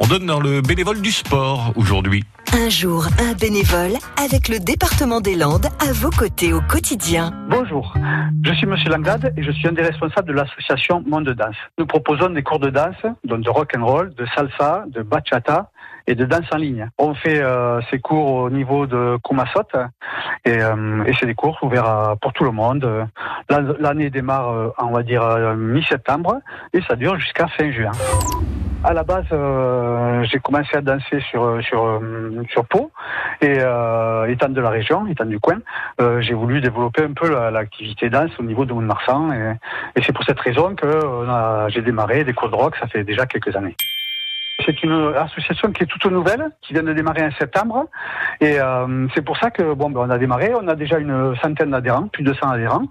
On donne dans le bénévole du sport aujourd'hui. Un jour, un bénévole avec le département des Landes à vos côtés au quotidien. Bonjour, je suis Monsieur Langlade et je suis un des responsables de l'association Monde de Danse. Nous proposons des cours de danse, donc de rock and roll, de salsa, de bachata et de danse en ligne. On fait euh, ces cours au niveau de Kumasot et, euh, et c'est des cours ouverts à- pour tout le monde. L'an- L'année démarre, euh, on va dire, euh, mi-septembre et ça dure jusqu'à fin juin. À la base, euh, j'ai commencé à danser sur sur euh, sur Pau et euh, étant de la région, étant du coin, euh, j'ai voulu développer un peu la- l'activité danse au niveau de Mont-de-Marsan et, et c'est pour cette raison que a- j'ai démarré des cours de rock. Ça fait déjà quelques années. C'est une association qui est toute nouvelle, qui vient de démarrer en septembre. Et euh, c'est pour ça que bon, ben, on a démarré. On a déjà une centaine d'adhérents, plus de 100 adhérents.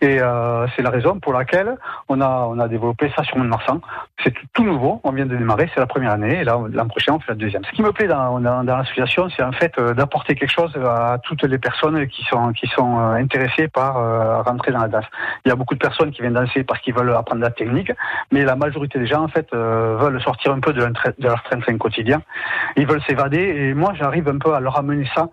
Et euh, c'est la raison pour laquelle on a, on a développé ça sur Mont-de-Marsan. C'est tout, nouveau. On vient de démarrer, c'est la première année. Et là, l'an prochain, on fait la deuxième. Ce qui me plaît dans, dans, dans l'association, c'est en fait euh, d'apporter quelque chose à toutes les personnes qui sont, qui sont euh, intéressées par euh, rentrer dans la danse. Il y a beaucoup de personnes qui viennent danser parce qu'ils veulent apprendre la technique, mais la majorité des gens, en fait, veulent sortir un peu de, leur train- de quotidien. Ils veulent s'évader et moi, j'arrive un peu à leur amener ça.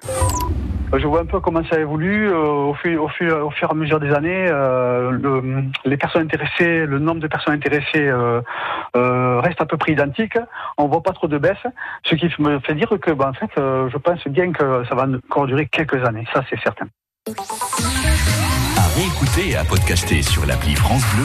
Je vois un peu comment ça évolue euh, au, fur, au, et à mesure des années. euh, le- les personnes intéressées, le nombre de personnes intéressées euh, reste à peu près identique. On voit pas trop de baisse, ce qui me fait dire que, ben, en fait, je pense bien que ça va encore durer quelques années. Ça, c'est certain. À réécouter et à podcaster sur l'appli France Bleu.